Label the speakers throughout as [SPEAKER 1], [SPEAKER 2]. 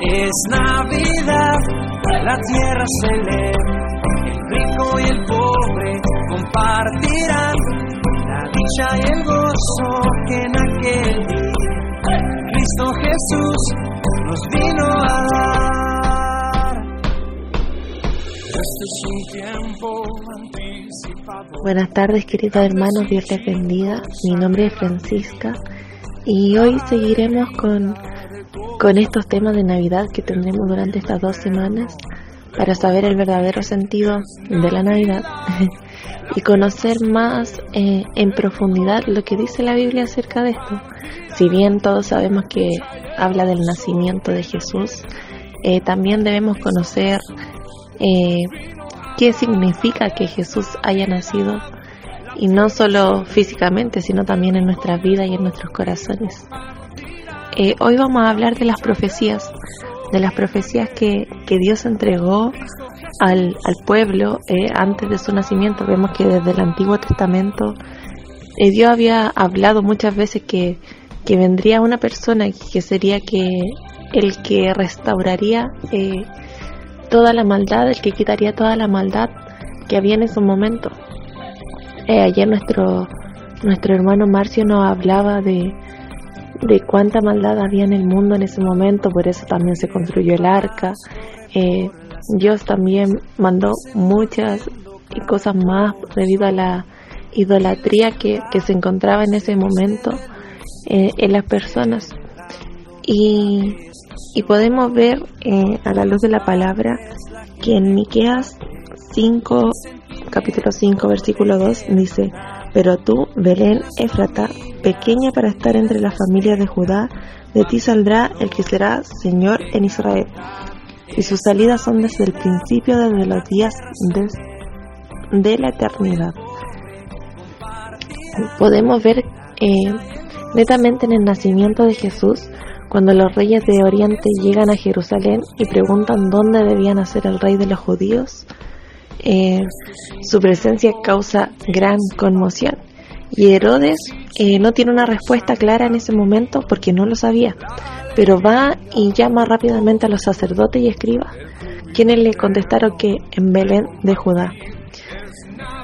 [SPEAKER 1] Es Navidad, la tierra se lee, el rico y el pobre compartirán la dicha y el gozo que en aquel día Cristo Jesús nos vino a dar. Este es un tiempo anticipado.
[SPEAKER 2] Buenas tardes queridos hermanos, Dios les bendiga. Mi nombre es Francisca y hoy seguiremos con, con estos temas de Navidad que tendremos durante estas dos semanas para saber el verdadero sentido de la Navidad y conocer más eh, en profundidad lo que dice la Biblia acerca de esto. Si bien todos sabemos que habla del nacimiento de Jesús, eh, también debemos conocer eh, qué significa que Jesús haya nacido y no solo físicamente, sino también en nuestras vidas y en nuestros corazones. Eh, hoy vamos a hablar de las profecías, de las profecías que, que Dios entregó al, al pueblo eh, antes de su nacimiento. Vemos que desde el Antiguo Testamento eh, Dios había hablado muchas veces que, que vendría una persona que sería que el que restauraría eh, toda la maldad, el que quitaría toda la maldad que había en ese momento. Eh, ayer nuestro, nuestro hermano Marcio nos hablaba de, de cuánta maldad había en el mundo en ese momento, por eso también se construyó el arca. Eh, Dios también mandó muchas cosas más debido a la idolatría que, que se encontraba en ese momento eh, en las personas. Y, y podemos ver eh, a la luz de la palabra que en Miqueas 5, capítulo 5, versículo 2 dice, pero tú, Belén Efrata, pequeña para estar entre las familias de Judá, de ti saldrá el que será Señor en Israel. Y sus salidas son desde el principio, desde los días de, la eternidad. Podemos ver eh, netamente en el nacimiento de Jesús, cuando los reyes de Oriente llegan a Jerusalén y preguntan dónde debía nacer el rey de los judíos, eh, su presencia causa gran conmoción. Y Herodes eh, no tiene una respuesta clara en ese momento porque no lo sabía, pero va y llama rápidamente a los sacerdotes y escribas, quienes le contestaron que en Belén de Judá,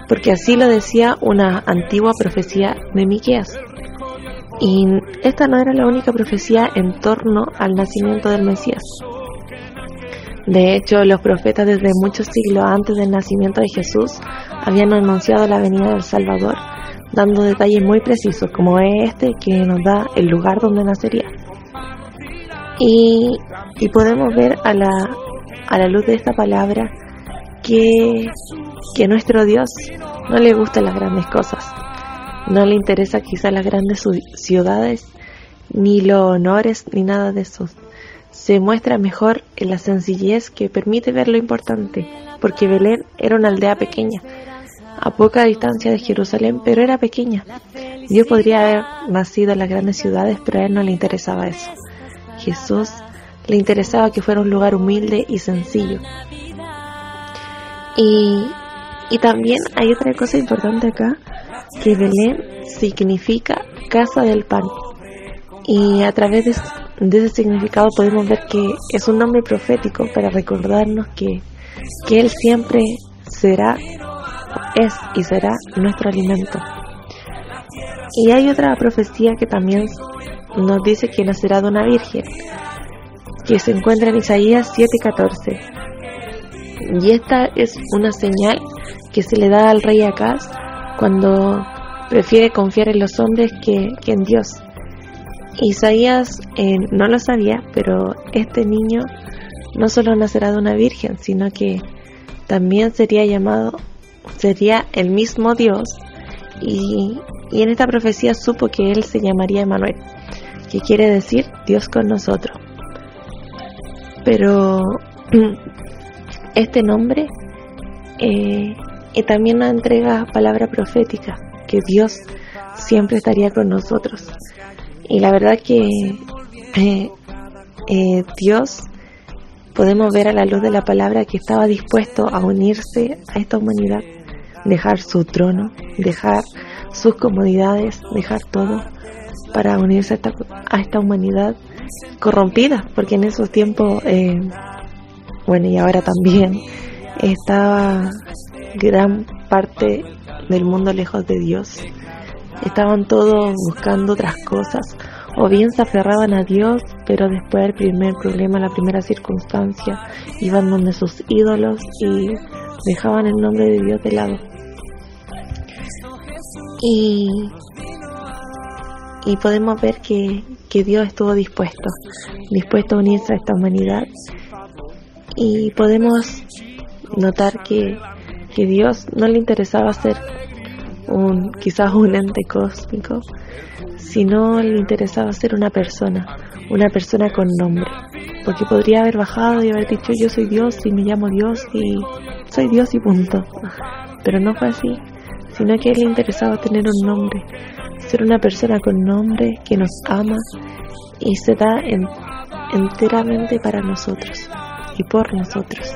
[SPEAKER 2] porque así lo decía una antigua profecía de Miqueas. Y esta no era la única profecía en torno al nacimiento del Mesías. De hecho, los profetas desde muchos siglos antes del nacimiento de Jesús habían anunciado la venida del Salvador, dando detalles muy precisos, como es este que nos da el lugar donde nacería. Y, podemos ver a la, a la luz de esta palabra que, que nuestro Dios no le gustan las grandes cosas, no le interesa quizá las grandes ciudades, ni los honores, ni nada de eso se muestra mejor en la sencillez que permite ver lo importante, porque Belén era una aldea pequeña, a poca distancia de Jerusalén, pero era pequeña. Dios podría haber nacido en las grandes ciudades, pero a él no le interesaba eso. Jesús le interesaba que fuera un lugar humilde y sencillo. Y, y también hay otra cosa importante acá, que Belén significa casa del pan. Y a través de, de ese significado podemos ver que es un nombre profético para recordarnos que, que Él siempre será, es y será nuestro alimento. Y hay otra profecía que también nos dice que nacerá de una virgen, que se encuentra en Isaías 7:14. Y esta es una señal que se le da al rey Acaz cuando prefiere confiar en los hombres que, que en Dios. Isaías eh, no lo sabía, pero este niño no solo nacerá de una virgen, sino que también sería llamado, sería el mismo Dios. Y, y en esta profecía supo que él se llamaría Emanuel, que quiere decir Dios con nosotros. Pero este nombre eh, y también nos entrega palabra profética, que Dios siempre estaría con nosotros. Y la verdad que eh, eh, Dios podemos ver a la luz de la palabra que estaba dispuesto a unirse a esta humanidad, dejar su trono, dejar sus comodidades, dejar todo para unirse a esta, a esta humanidad corrompidas, porque en esos tiempos, eh, bueno, y ahora también, estaba gran parte del mundo lejos de Dios. Estaban todos buscando otras cosas, o bien se aferraban a Dios, pero después del primer problema, la primera circunstancia, iban donde sus ídolos y dejaban el nombre de Dios de lado. Y, y podemos ver que, que Dios estuvo dispuesto, dispuesto a unirse a esta humanidad. Y podemos notar que, que Dios no le interesaba ser un quizás un ente cósmico, sino le interesaba ser una persona, una persona con nombre, porque podría haber bajado y haber dicho yo soy Dios y me llamo Dios y soy Dios y punto, pero no fue así, sino que le interesaba tener un nombre, ser una persona con nombre que nos ama y se da enteramente para nosotros y por nosotros.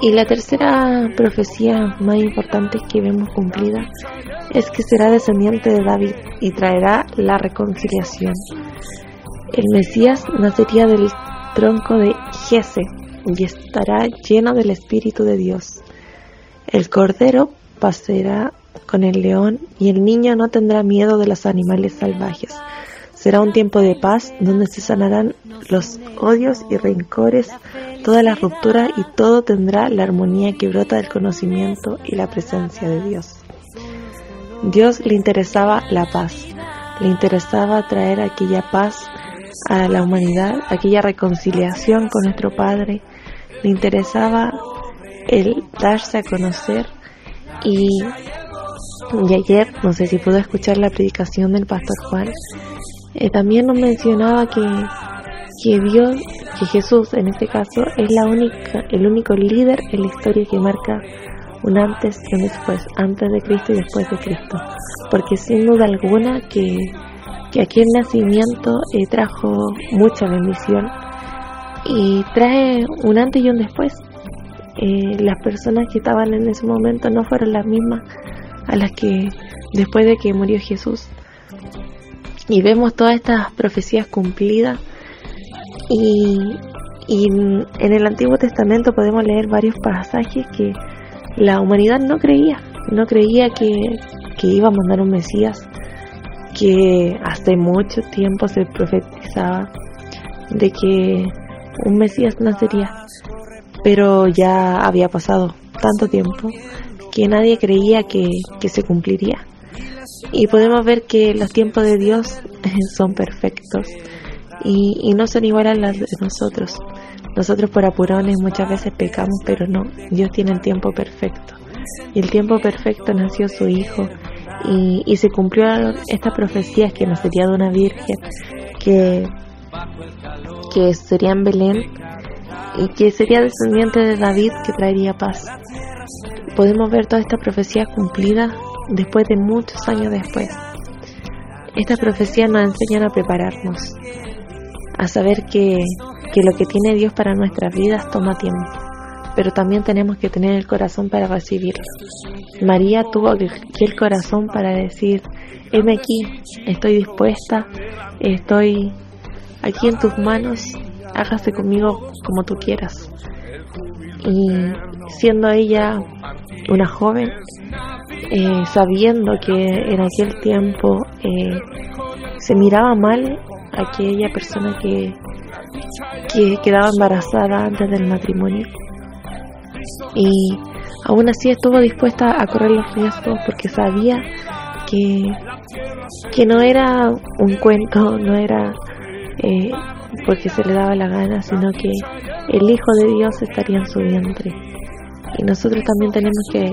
[SPEAKER 2] Y la tercera profecía más importante que vemos cumplida es que será descendiente de David y traerá la reconciliación. El Mesías nacería del tronco de Jese y estará lleno del Espíritu de Dios. El Cordero pasará con el león y el niño no tendrá miedo de los animales salvajes. Será un tiempo de paz donde se sanarán los odios y rencores toda la ruptura y todo tendrá la armonía que brota del conocimiento y la presencia de Dios. Dios le interesaba la paz, le interesaba traer aquella paz a la humanidad, aquella reconciliación con nuestro Padre, le interesaba el darse a conocer y, y ayer, no sé si pudo escuchar la predicación del pastor Juan, eh, también nos mencionaba que, que Dios que Jesús en este caso es la única, el único líder en la historia que marca un antes y un después, antes de Cristo y después de Cristo, porque sin duda alguna que, que aquí el nacimiento eh, trajo mucha bendición y trae un antes y un después. Eh, las personas que estaban en ese momento no fueron las mismas a las que después de que murió Jesús. Y vemos todas estas profecías cumplidas y, en el Antiguo Testamento podemos leer varios pasajes que la humanidad no creía, no creía que, que iba a mandar un Mesías, que hace mucho tiempo se profetizaba de que un Mesías nacería, pero ya había pasado tanto tiempo que nadie creía que, que se cumpliría. Y podemos ver que los tiempos de Dios son perfectos y, no son iguales a las de nosotros. Nosotros por apurones muchas veces pecamos, pero no, Dios tiene el tiempo perfecto. Y el tiempo perfecto nació su Hijo y, y se cumplió esta profecía que nos sería de una virgen, que, que sería en Belén y que sería descendiente de David que traería paz. Podemos ver toda esta profecía cumplida después de muchos años después. Esta profecía nos enseña a prepararnos, a saber que, que lo que tiene Dios para nuestras vidas toma tiempo, pero también tenemos que tener el corazón para recibirlo. María tuvo aquí el corazón para decir, heme aquí, estoy dispuesta, estoy aquí en tus manos, hágase conmigo como tú quieras. Y siendo ella una joven, eh, sabiendo que en aquel tiempo eh, se miraba mal aquella persona que, que quedaba embarazada antes del matrimonio. Y aún así estuvo dispuesta a correr los riesgos porque sabía que, que no era un cuento, no era eh, porque se le daba la gana, sino que el Hijo de Dios estaría en su vientre. Y nosotros también tenemos que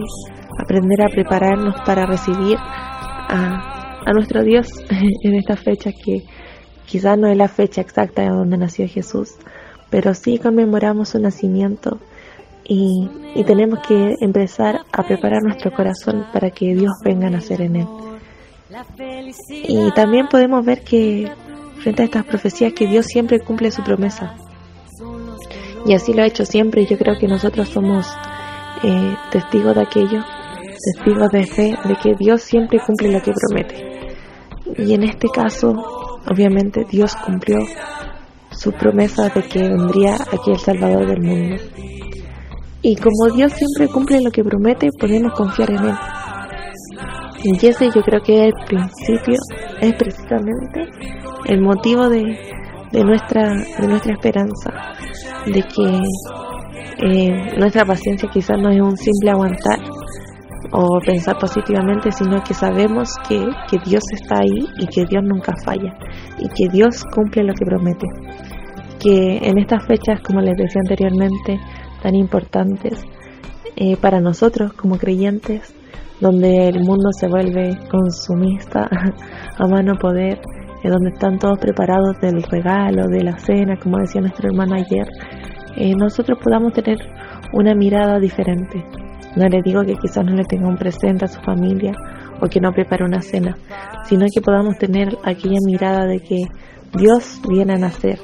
[SPEAKER 2] aprender a prepararnos para recibir a, a nuestro Dios en esta fecha que Quizás no es la fecha exacta de donde nació Jesús, pero sí conmemoramos su nacimiento y, tenemos que empezar a preparar nuestro corazón para que Dios venga a nacer en él. Y también podemos ver que frente a estas profecías que Dios siempre cumple su promesa. Y así lo ha hecho siempre y yo creo que nosotros somos eh, testigos de aquello, testigos de fe, de que Dios siempre cumple lo que promete. Y en este caso obviamente Dios cumplió su promesa de que vendría aquí el Salvador del mundo. Y como Dios siempre cumple lo que promete, podemos confiar en Él. Y ese yo creo que el principio es precisamente el motivo de, de, nuestra, de nuestra esperanza, de que eh, nuestra paciencia quizás no es un simple aguantar o pensar positivamente, sino que sabemos que, que Dios está ahí y que Dios nunca falla y que Dios cumple lo que promete. Que en estas fechas, como les decía anteriormente, tan importantes eh, para nosotros como creyentes, donde el mundo se vuelve consumista a mano poder, eh, donde están todos preparados del regalo, de la cena, como decía nuestro hermano ayer, eh, nosotros podamos tener una mirada diferente. No le digo que quizás no le tenga un presente a su familia o que no prepare una cena, sino que podamos tener aquella mirada de que Dios viene a nacer.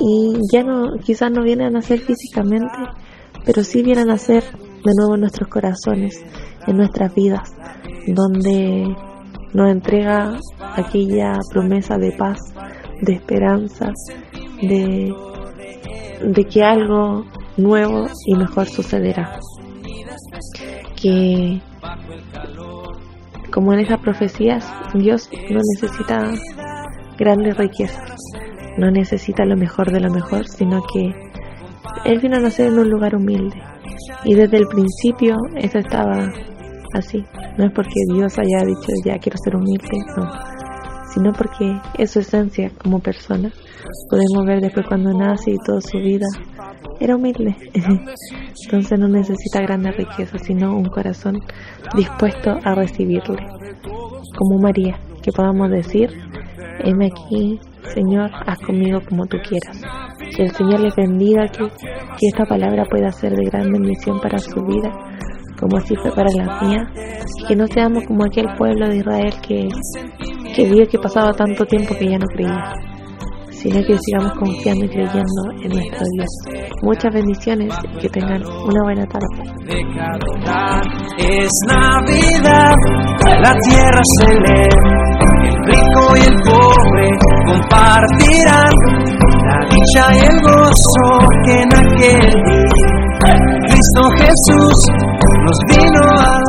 [SPEAKER 2] Y ya no, quizás no viene a nacer físicamente, pero sí viene a nacer de nuevo en nuestros corazones, en nuestras vidas, donde nos entrega aquella promesa de paz, de esperanza, de, de que algo nuevo y mejor sucederá. Que como en esas profecías, Dios no necesita grandes riquezas, no necesita lo mejor de lo mejor, sino que Él vino a nacer en un lugar humilde. Y desde el principio eso estaba así. No es porque Dios haya dicho ya quiero ser humilde, no. Sino porque es su esencia como persona. Podemos ver después cuando nace y toda su vida era humilde. Entonces no necesita grandes riquezas, sino un corazón dispuesto a recibirle. Como María, que podamos decir, heme aquí, Señor, haz conmigo como tú quieras. Que el Señor le bendiga, que, que esta palabra pueda ser de gran bendición para su vida, como así fue para la mía, y que no seamos como aquel pueblo de Israel que, que vio que pasaba tanto tiempo que ya no creía, sino que sigamos confiando y creyendo en nuestro Dios. Muchas bendiciones y que tengan una buena tarde.
[SPEAKER 1] Es Navidad, la tierra se lee, el rico y el pobre compartirán la dicha y el gozo que en aquel día Cristo Jesús nos vino a